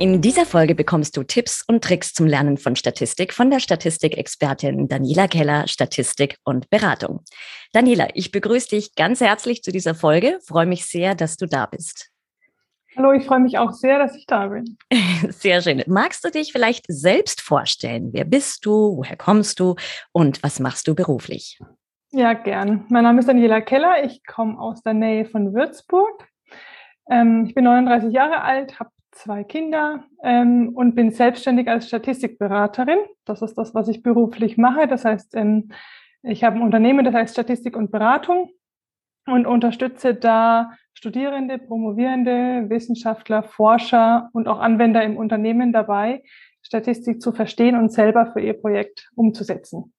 In dieser Folge bekommst du Tipps und Tricks zum Lernen von Statistik von der Statistikexpertin Daniela Keller, Statistik und Beratung. Daniela, ich begrüße dich ganz herzlich zu dieser Folge. Freue mich sehr, dass du da bist. Hallo, ich freue mich auch sehr, dass ich da bin. Sehr schön. Magst du dich vielleicht selbst vorstellen? Wer bist du? Woher kommst du? Und was machst du beruflich? Ja, gern. Mein Name ist Daniela Keller. Ich komme aus der Nähe von Würzburg. Ähm, ich bin 39 Jahre alt, habe zwei Kinder ähm, und bin selbstständig als Statistikberaterin. Das ist das, was ich beruflich mache. Das heißt, ähm, ich habe ein Unternehmen, das heißt Statistik und Beratung und unterstütze da Studierende, Promovierende, Wissenschaftler, Forscher und auch Anwender im Unternehmen dabei, Statistik zu verstehen und selber für ihr Projekt umzusetzen.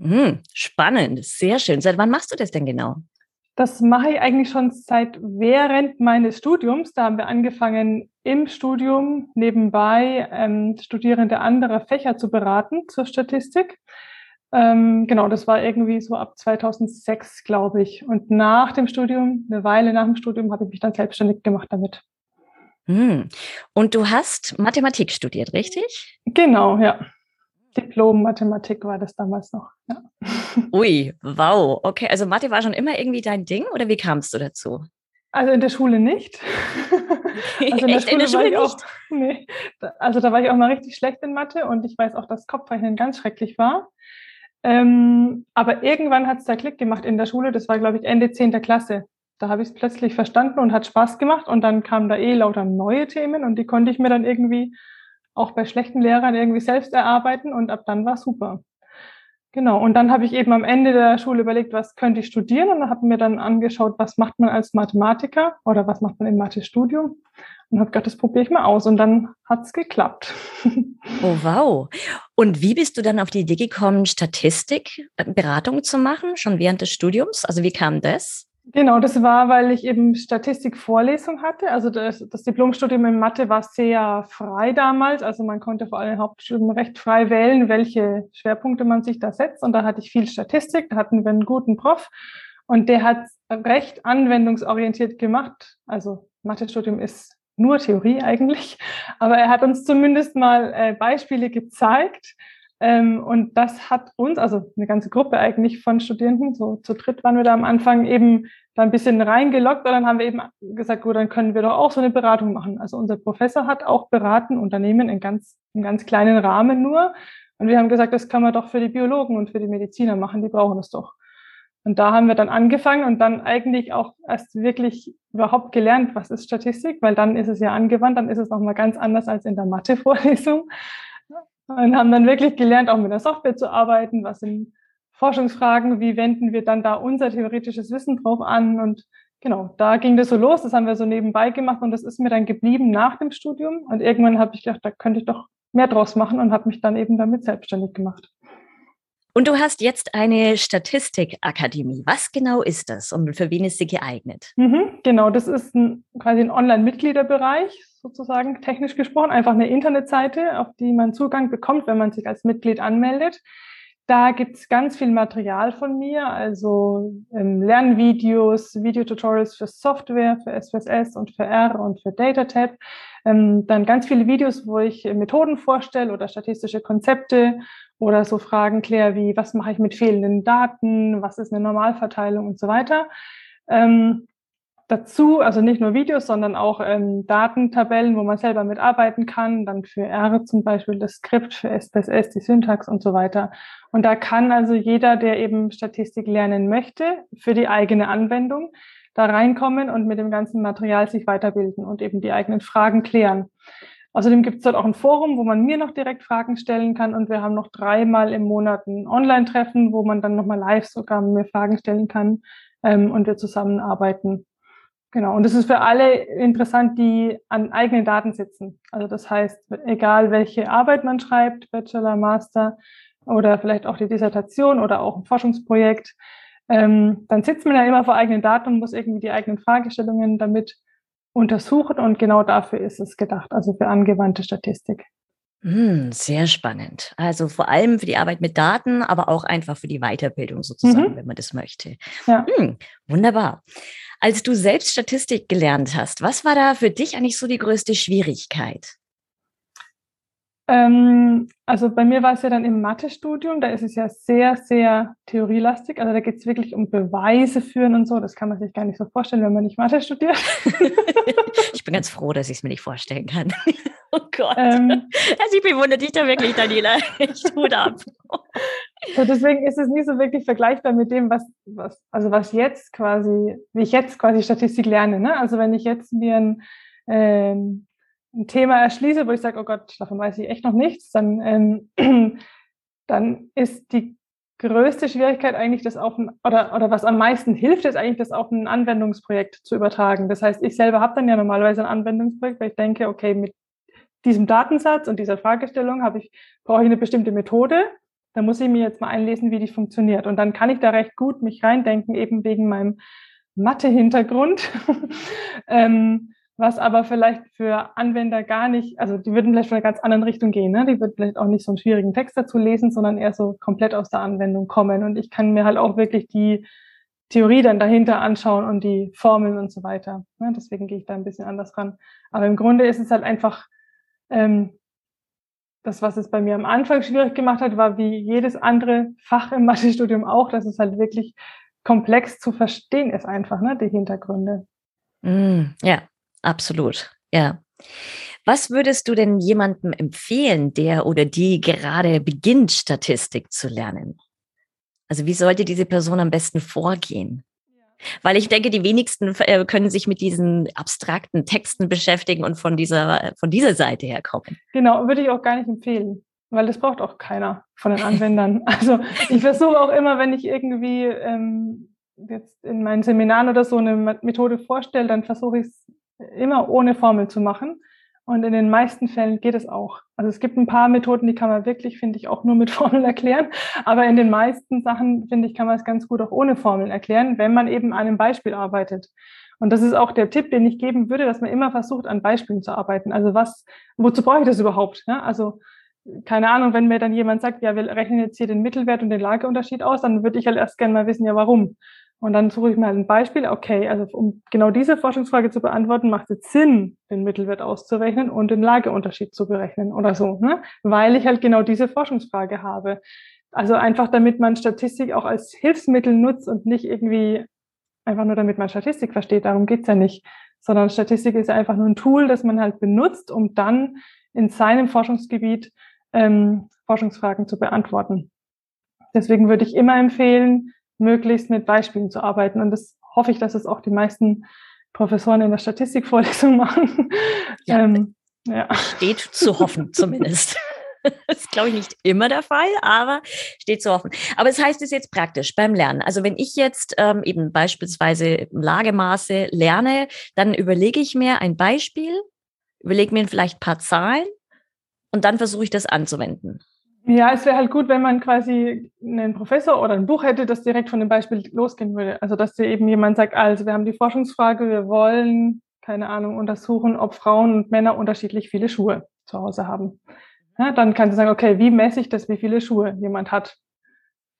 Hm, spannend, sehr schön. Seit wann machst du das denn genau? Das mache ich eigentlich schon seit während meines Studiums. Da haben wir angefangen, im Studium nebenbei ähm, Studierende anderer Fächer zu beraten zur Statistik. Ähm, genau, das war irgendwie so ab 2006, glaube ich. Und nach dem Studium, eine Weile nach dem Studium, habe ich mich dann selbstständig gemacht damit. Hm. Und du hast Mathematik studiert, richtig? Genau, ja. Diplom-Mathematik war das damals noch. Ja. Ui, wow. Okay, also Mathe war schon immer irgendwie dein Ding oder wie kamst du dazu? Also in der Schule nicht. Also in der Schule, in der Schule war ich auch, nee, also da war ich auch mal richtig schlecht in Mathe und ich weiß auch, dass Kopfrechnen ganz schrecklich war. Ähm, aber irgendwann hat es da Klick gemacht in der Schule. Das war, glaube ich, Ende 10. Klasse. Da habe ich es plötzlich verstanden und hat Spaß gemacht. Und dann kamen da eh lauter neue Themen und die konnte ich mir dann irgendwie auch bei schlechten Lehrern irgendwie selbst erarbeiten und ab dann war super. Genau, und dann habe ich eben am Ende der Schule überlegt, was könnte ich studieren und habe mir dann angeschaut, was macht man als Mathematiker oder was macht man im Mathe-Studium und habe gedacht, das probiere ich mal aus und dann hat es geklappt. Oh wow. Und wie bist du dann auf die Idee gekommen, Statistik, äh, Beratung zu machen, schon während des Studiums? Also wie kam das? Genau, das war, weil ich eben Statistikvorlesung hatte. Also das, das, Diplomstudium in Mathe war sehr frei damals. Also man konnte vor allem Hauptstudium recht frei wählen, welche Schwerpunkte man sich da setzt. Und da hatte ich viel Statistik, da hatten wir einen guten Prof. Und der hat recht anwendungsorientiert gemacht. Also Mathestudium ist nur Theorie eigentlich. Aber er hat uns zumindest mal äh, Beispiele gezeigt, ähm, und das hat uns, also eine ganze Gruppe eigentlich von Studierenden, so zu dritt waren wir da am Anfang eben da ein bisschen reingelockt und dann haben wir eben gesagt, gut, dann können wir doch auch so eine Beratung machen. Also unser Professor hat auch beraten, Unternehmen in ganz, in ganz kleinen Rahmen nur. Und wir haben gesagt, das kann man doch für die Biologen und für die Mediziner machen, die brauchen das doch. Und da haben wir dann angefangen und dann eigentlich auch erst wirklich überhaupt gelernt, was ist Statistik, weil dann ist es ja angewandt, dann ist es nochmal ganz anders als in der Mathe-Vorlesung. Und haben dann wirklich gelernt, auch mit der Software zu arbeiten, was sind Forschungsfragen, wie wenden wir dann da unser theoretisches Wissen drauf an und genau, da ging das so los, das haben wir so nebenbei gemacht und das ist mir dann geblieben nach dem Studium und irgendwann habe ich gedacht, da könnte ich doch mehr draus machen und habe mich dann eben damit selbstständig gemacht. Und du hast jetzt eine Statistikakademie. Was genau ist das und für wen ist sie geeignet? Mhm, genau, das ist ein, quasi ein Online-Mitgliederbereich, sozusagen technisch gesprochen, einfach eine Internetseite, auf die man Zugang bekommt, wenn man sich als Mitglied anmeldet. Da gibt's ganz viel Material von mir, also ähm, Lernvideos, Videotutorials für Software, für SPSS und für R und für DataTab. Ähm, dann ganz viele Videos, wo ich Methoden vorstelle oder statistische Konzepte oder so Fragen kläre wie, was mache ich mit fehlenden Daten, was ist eine Normalverteilung und so weiter. Ähm, dazu, also nicht nur Videos, sondern auch ähm, Datentabellen, wo man selber mitarbeiten kann, dann für R zum Beispiel das Skript, für SPSS die Syntax und so weiter. Und da kann also jeder, der eben Statistik lernen möchte, für die eigene Anwendung da reinkommen und mit dem ganzen Material sich weiterbilden und eben die eigenen Fragen klären. Außerdem gibt es dort auch ein Forum, wo man mir noch direkt Fragen stellen kann und wir haben noch dreimal im Monat ein Online-Treffen, wo man dann nochmal live sogar mir Fragen stellen kann ähm, und wir zusammenarbeiten. Genau, und das ist für alle interessant, die an eigenen Daten sitzen. Also das heißt, egal welche Arbeit man schreibt, Bachelor, Master oder vielleicht auch die Dissertation oder auch ein Forschungsprojekt, ähm, dann sitzt man ja immer vor eigenen Daten und muss irgendwie die eigenen Fragestellungen damit untersuchen und genau dafür ist es gedacht, also für angewandte Statistik. Hm, sehr spannend. Also vor allem für die Arbeit mit Daten, aber auch einfach für die Weiterbildung sozusagen, mhm. wenn man das möchte. Ja. Hm, wunderbar. Als du selbst Statistik gelernt hast, was war da für dich eigentlich so die größte Schwierigkeit? Ähm, also bei mir war es ja dann im Mathestudium, da ist es ja sehr, sehr theorielastig. Also da geht es wirklich um Beweise führen und so. Das kann man sich gar nicht so vorstellen, wenn man nicht Mathe studiert. ich bin ganz froh, dass ich es mir nicht vorstellen kann. oh Gott. Ähm, also ich bewundere dich da wirklich, Daniela. Ich tue ab. So, deswegen ist es nicht so wirklich vergleichbar mit dem, was, was, also was jetzt quasi, wie ich jetzt quasi Statistik lerne. Ne? Also wenn ich jetzt mir ein ähm, ein Thema erschließe, wo ich sage, oh Gott, davon weiß ich echt noch nichts, dann, ähm, dann ist die größte Schwierigkeit eigentlich, das auf ein, oder, oder was am meisten hilft, ist eigentlich, das auf ein Anwendungsprojekt zu übertragen. Das heißt, ich selber habe dann ja normalerweise ein Anwendungsprojekt, weil ich denke, okay, mit diesem Datensatz und dieser Fragestellung habe ich, brauche ich eine bestimmte Methode. Da muss ich mir jetzt mal einlesen, wie die funktioniert. Und dann kann ich da recht gut mich reindenken, eben wegen meinem Mathe-Hintergrund. ähm, was aber vielleicht für Anwender gar nicht, also die würden vielleicht von einer ganz anderen Richtung gehen, ne? die würden vielleicht auch nicht so einen schwierigen Text dazu lesen, sondern eher so komplett aus der Anwendung kommen. Und ich kann mir halt auch wirklich die Theorie dann dahinter anschauen und die Formeln und so weiter. Ne? Deswegen gehe ich da ein bisschen anders ran. Aber im Grunde ist es halt einfach, ähm, das, was es bei mir am Anfang schwierig gemacht hat, war wie jedes andere Fach im Mathestudium auch, dass es halt wirklich komplex zu verstehen ist einfach, ne, die Hintergründe. Mm, ja, Absolut, ja. Was würdest du denn jemandem empfehlen, der oder die gerade beginnt, Statistik zu lernen? Also wie sollte diese Person am besten vorgehen? Weil ich denke, die wenigsten äh, können sich mit diesen abstrakten Texten beschäftigen und von dieser, von dieser Seite her kommen. Genau, würde ich auch gar nicht empfehlen, weil das braucht auch keiner von den Anwendern. also ich versuche auch immer, wenn ich irgendwie ähm, jetzt in meinen Seminaren oder so eine Methode vorstelle, dann versuche ich es immer ohne Formel zu machen. Und in den meisten Fällen geht es auch. Also es gibt ein paar Methoden, die kann man wirklich, finde ich, auch nur mit Formeln erklären. Aber in den meisten Sachen, finde ich, kann man es ganz gut auch ohne Formeln erklären, wenn man eben an einem Beispiel arbeitet. Und das ist auch der Tipp, den ich geben würde, dass man immer versucht, an Beispielen zu arbeiten. Also was, wozu brauche ich das überhaupt? Ja, also keine Ahnung, wenn mir dann jemand sagt, ja, wir rechnen jetzt hier den Mittelwert und den Lageunterschied aus, dann würde ich halt erst gerne mal wissen, ja, warum. Und dann suche ich mal ein Beispiel. Okay, also um genau diese Forschungsfrage zu beantworten, macht es Sinn, den Mittelwert auszurechnen und den Lageunterschied zu berechnen oder so, ne? weil ich halt genau diese Forschungsfrage habe. Also einfach, damit man Statistik auch als Hilfsmittel nutzt und nicht irgendwie einfach nur, damit man Statistik versteht. Darum geht's ja nicht. Sondern Statistik ist einfach nur ein Tool, das man halt benutzt, um dann in seinem Forschungsgebiet ähm, Forschungsfragen zu beantworten. Deswegen würde ich immer empfehlen, möglichst mit Beispielen zu arbeiten. Und das hoffe ich, dass es auch die meisten Professoren in der Statistikvorlesung machen. Ja, ähm, ja. Steht zu hoffen zumindest. Das ist, glaube ich, nicht immer der Fall, aber steht zu hoffen. Aber es das heißt es jetzt praktisch beim Lernen. Also wenn ich jetzt ähm, eben beispielsweise Lagemaße lerne, dann überlege ich mir ein Beispiel, überlege mir vielleicht ein paar Zahlen und dann versuche ich das anzuwenden. Ja, es wäre halt gut, wenn man quasi einen Professor oder ein Buch hätte, das direkt von dem Beispiel losgehen würde. Also, dass dir eben jemand sagt, also, wir haben die Forschungsfrage, wir wollen, keine Ahnung, untersuchen, ob Frauen und Männer unterschiedlich viele Schuhe zu Hause haben. Ja, dann kannst du sagen, okay, wie messe ich das, wie viele Schuhe jemand hat?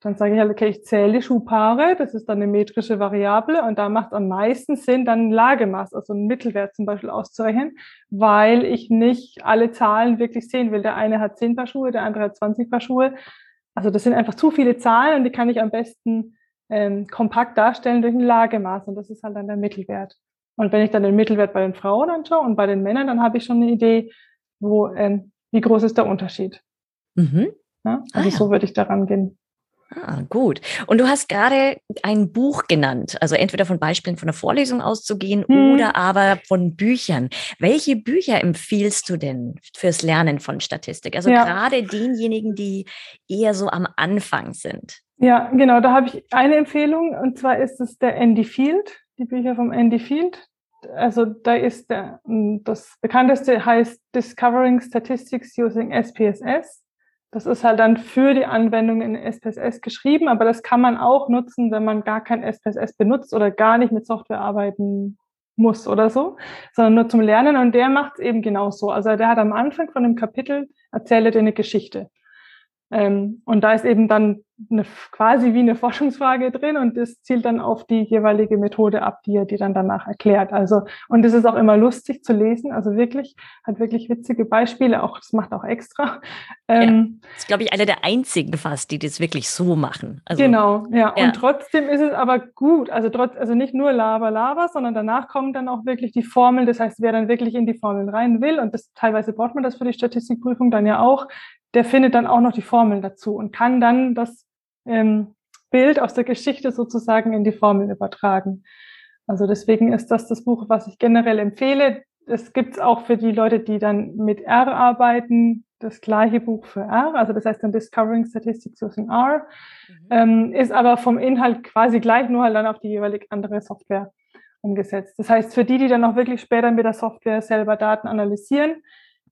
Dann sage ich halt, okay, ich zähle Schuhpaare, das ist dann eine metrische Variable und da macht es am meisten Sinn, dann ein Lagemaß, also einen Mittelwert zum Beispiel auszurechnen, weil ich nicht alle Zahlen wirklich sehen will. Der eine hat 10 Paar Schuhe, der andere hat 20 Paar Schuhe. Also das sind einfach zu viele Zahlen und die kann ich am besten ähm, kompakt darstellen durch ein Lagemaß und das ist halt dann der Mittelwert. Und wenn ich dann den Mittelwert bei den Frauen anschaue und bei den Männern, dann habe ich schon eine Idee, wo, ähm, wie groß ist der Unterschied. Mhm. Ja, also ah, ja. so würde ich daran gehen. Ah, gut. Und du hast gerade ein Buch genannt, also entweder von Beispielen von der Vorlesung auszugehen hm. oder aber von Büchern. Welche Bücher empfiehlst du denn fürs Lernen von Statistik? Also ja. gerade denjenigen, die eher so am Anfang sind. Ja, genau, da habe ich eine Empfehlung und zwar ist es der Andy Field, die Bücher vom Andy Field. also da ist der, das bekannteste heißt Discovering Statistics Using SPSS. Das ist halt dann für die Anwendung in SPSS geschrieben, aber das kann man auch nutzen, wenn man gar kein SPSS benutzt oder gar nicht mit Software arbeiten muss oder so, sondern nur zum Lernen. Und der macht es eben genauso. Also der hat am Anfang von dem Kapitel erzählt er eine Geschichte. Ähm, und da ist eben dann eine, quasi wie eine Forschungsfrage drin und das zielt dann auf die jeweilige Methode ab, die er dir dann danach erklärt. Also, und es ist auch immer lustig zu lesen, also wirklich, hat wirklich witzige Beispiele, auch, das macht auch extra. Ähm, ja, das ist, glaube ich, einer der einzigen fast, die das wirklich so machen. Also, genau, ja. ja. Und trotzdem ist es aber gut, also trotz, also nicht nur Laber, Laber, sondern danach kommen dann auch wirklich die Formeln. Das heißt, wer dann wirklich in die Formeln rein will, und das teilweise braucht man das für die Statistikprüfung dann ja auch, der findet dann auch noch die Formeln dazu und kann dann das ähm, Bild aus der Geschichte sozusagen in die Formel übertragen. Also deswegen ist das das Buch, was ich generell empfehle. Es gibt auch für die Leute, die dann mit R arbeiten, das gleiche Buch für R, also das heißt dann Discovering Statistics Using R, mhm. ähm, ist aber vom Inhalt quasi gleich, nur halt dann auf die jeweilig andere Software umgesetzt. Das heißt, für die, die dann auch wirklich später mit der Software selber Daten analysieren,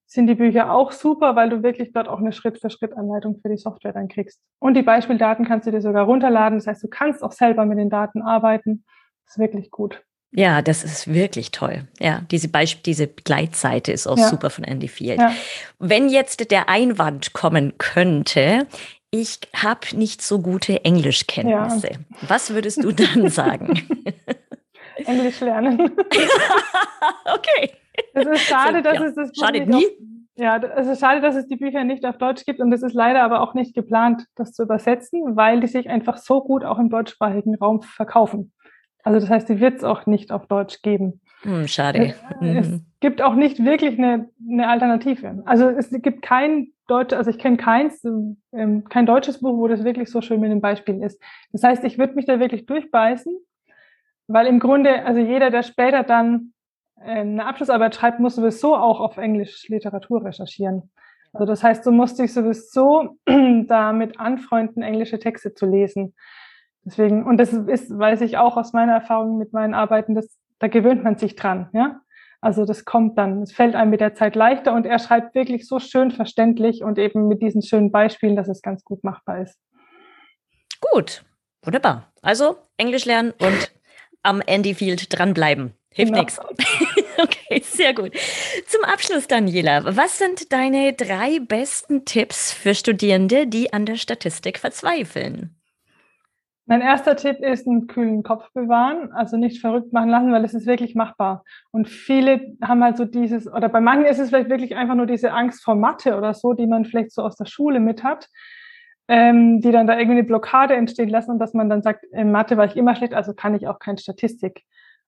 sind die Bücher auch super, weil du wirklich dort auch eine Schritt-für-Schritt-Anleitung für die Software dann kriegst. Und die Beispieldaten kannst du dir sogar runterladen. Das heißt, du kannst auch selber mit den Daten arbeiten. Das ist wirklich gut. Ja, das ist wirklich toll. Ja, diese Beispiel, diese Begleitseite ist auch ja. super von Andy Field. Ja. Wenn jetzt der Einwand kommen könnte, ich habe nicht so gute Englischkenntnisse, ja. was würdest du dann sagen? Englisch lernen. okay. Es ist schade, dass ja. es das Buch Schadet nie. Auf, ja, es ist schade, dass es die Bücher nicht auf Deutsch gibt und es ist leider aber auch nicht geplant, das zu übersetzen, weil die sich einfach so gut auch im deutschsprachigen Raum verkaufen. Also das heißt, die wird es auch nicht auf Deutsch geben. Hm, schade. Es, mhm. gibt auch nicht wirklich eine, eine Alternative. Also es gibt kein Deutsch, also ich kenne keins, ähm, kein deutsches Buch, wo das wirklich so schön mit dem Beispiel ist. Das heißt, ich würde mich da wirklich durchbeißen, weil im Grunde, also jeder, der später dann eine Abschlussarbeit schreibt, muss sowieso auch auf Englisch Literatur recherchieren. Also das heißt, du musst dich sowieso damit anfreunden, englische Texte zu lesen. Deswegen, und das ist, weiß ich auch aus meiner Erfahrung mit meinen Arbeiten, das, da gewöhnt man sich dran, ja. Also das kommt dann, es fällt einem mit der Zeit leichter und er schreibt wirklich so schön verständlich und eben mit diesen schönen Beispielen, dass es ganz gut machbar ist. Gut, wunderbar. Also Englisch lernen und am Andy Field dranbleiben. Hilft genau. nichts. Okay, sehr gut. Zum Abschluss, Daniela, was sind deine drei besten Tipps für Studierende, die an der Statistik verzweifeln? Mein erster Tipp ist einen kühlen Kopf bewahren, also nicht verrückt machen lassen, weil es ist wirklich machbar. Und viele haben halt so dieses, oder bei manchen ist es vielleicht wirklich einfach nur diese Angst vor Mathe oder so, die man vielleicht so aus der Schule mit hat, ähm, die dann da irgendwie eine Blockade entstehen lassen und dass man dann sagt, in Mathe war ich immer schlecht, also kann ich auch keine Statistik.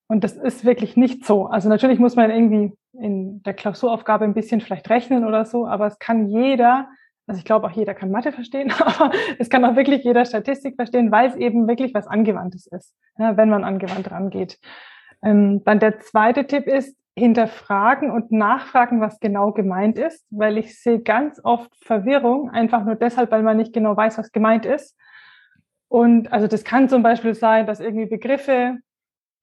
Und das ist wirklich nicht so. Also natürlich muss man irgendwie in der Klausuraufgabe ein bisschen vielleicht rechnen oder so, aber es kann jeder, also ich glaube auch jeder kann Mathe verstehen, aber es kann auch wirklich jeder Statistik verstehen, weil es eben wirklich was Angewandtes ist, wenn man angewandt rangeht. Ähm, dann der zweite Tipp ist, hinterfragen und nachfragen, was genau gemeint ist, weil ich sehe ganz oft Verwirrung, einfach nur deshalb, weil man nicht genau weiß, was gemeint ist. Und also das kann zum Beispiel sein, dass irgendwie Begriffe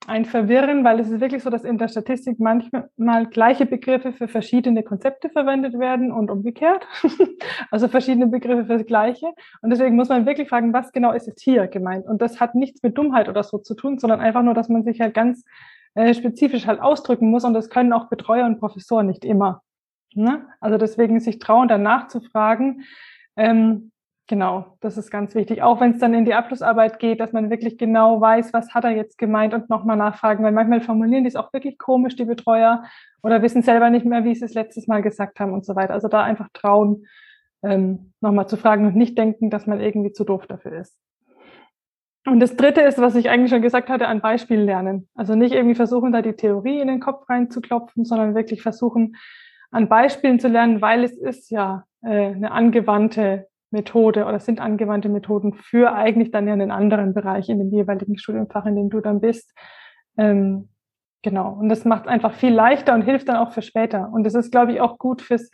ein Verwirren, weil es ist wirklich so, dass in der Statistik manchmal gleiche Begriffe für verschiedene Konzepte verwendet werden und umgekehrt. also verschiedene Begriffe für das Gleiche. Und deswegen muss man wirklich fragen, was genau ist jetzt hier gemeint? Und das hat nichts mit Dummheit oder so zu tun, sondern einfach nur, dass man sich halt ganz äh, spezifisch halt ausdrücken muss. Und das können auch Betreuer und Professoren nicht immer. Ne? Also deswegen sich trauen, danach zu fragen. Ähm, Genau, das ist ganz wichtig. Auch wenn es dann in die Abschlussarbeit geht, dass man wirklich genau weiß, was hat er jetzt gemeint und nochmal nachfragen, weil manchmal formulieren die es auch wirklich komisch, die Betreuer, oder wissen selber nicht mehr, wie sie es letztes Mal gesagt haben und so weiter. Also da einfach trauen, ähm, nochmal zu fragen und nicht denken, dass man irgendwie zu doof dafür ist. Und das Dritte ist, was ich eigentlich schon gesagt hatte, an Beispielen lernen. Also nicht irgendwie versuchen, da die Theorie in den Kopf reinzuklopfen, sondern wirklich versuchen, an Beispielen zu lernen, weil es ist ja äh, eine angewandte Methode oder sind angewandte Methoden für eigentlich dann ja einen anderen Bereich in dem jeweiligen Studienfach, in dem du dann bist. Ähm, genau. Und das macht es einfach viel leichter und hilft dann auch für später. Und das ist, glaube ich, auch gut fürs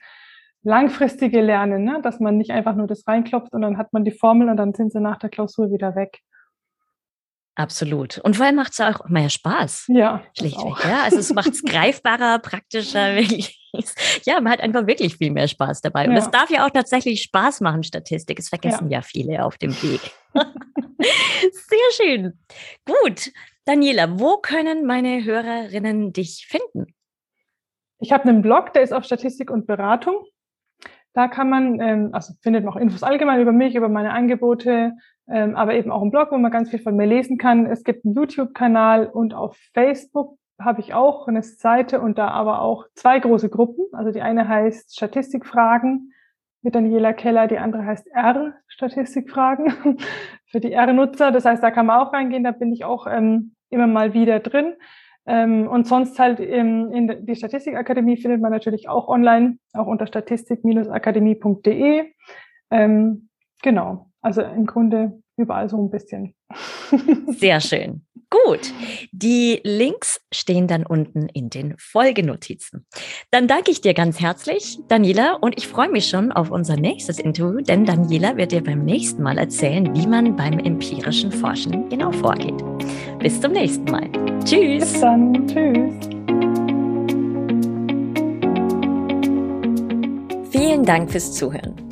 langfristige Lernen, ne? dass man nicht einfach nur das reinklopft und dann hat man die Formel und dann sind sie nach der Klausur wieder weg. Absolut. Und vor allem macht es auch mehr Spaß. Ja. Schlichtweg. Ja, also es macht es greifbarer, praktischer, wirklich. Ja, man hat einfach wirklich viel mehr Spaß dabei. Und es darf ja auch tatsächlich Spaß machen, Statistik. Das vergessen ja, ja viele auf dem Weg. Sehr schön. Gut. Daniela, wo können meine Hörerinnen dich finden? Ich habe einen Blog, der ist auf Statistik und Beratung. Da kann man, ähm, also findet man auch Infos allgemein über mich, über meine Angebote, ähm, aber eben auch einen Blog, wo man ganz viel von mir lesen kann. Es gibt einen YouTube-Kanal und auf Facebook habe ich auch eine Seite und da aber auch zwei große Gruppen. Also die eine heißt Statistikfragen mit Daniela Keller, die andere heißt R Statistikfragen für die R-Nutzer. Das heißt, da kann man auch reingehen, da bin ich auch ähm, immer mal wieder drin. Ähm, und sonst halt ähm, in die Statistikakademie findet man natürlich auch online, auch unter statistik-akademie.de. Ähm, genau, also im Grunde überall so ein bisschen. Sehr schön. Gut, die Links stehen dann unten in den Folgenotizen. Dann danke ich dir ganz herzlich, Daniela, und ich freue mich schon auf unser nächstes Interview, denn Daniela wird dir beim nächsten Mal erzählen, wie man beim empirischen Forschen genau vorgeht. Bis zum nächsten Mal. Tschüss. Bis dann. Tschüss. Vielen Dank fürs Zuhören.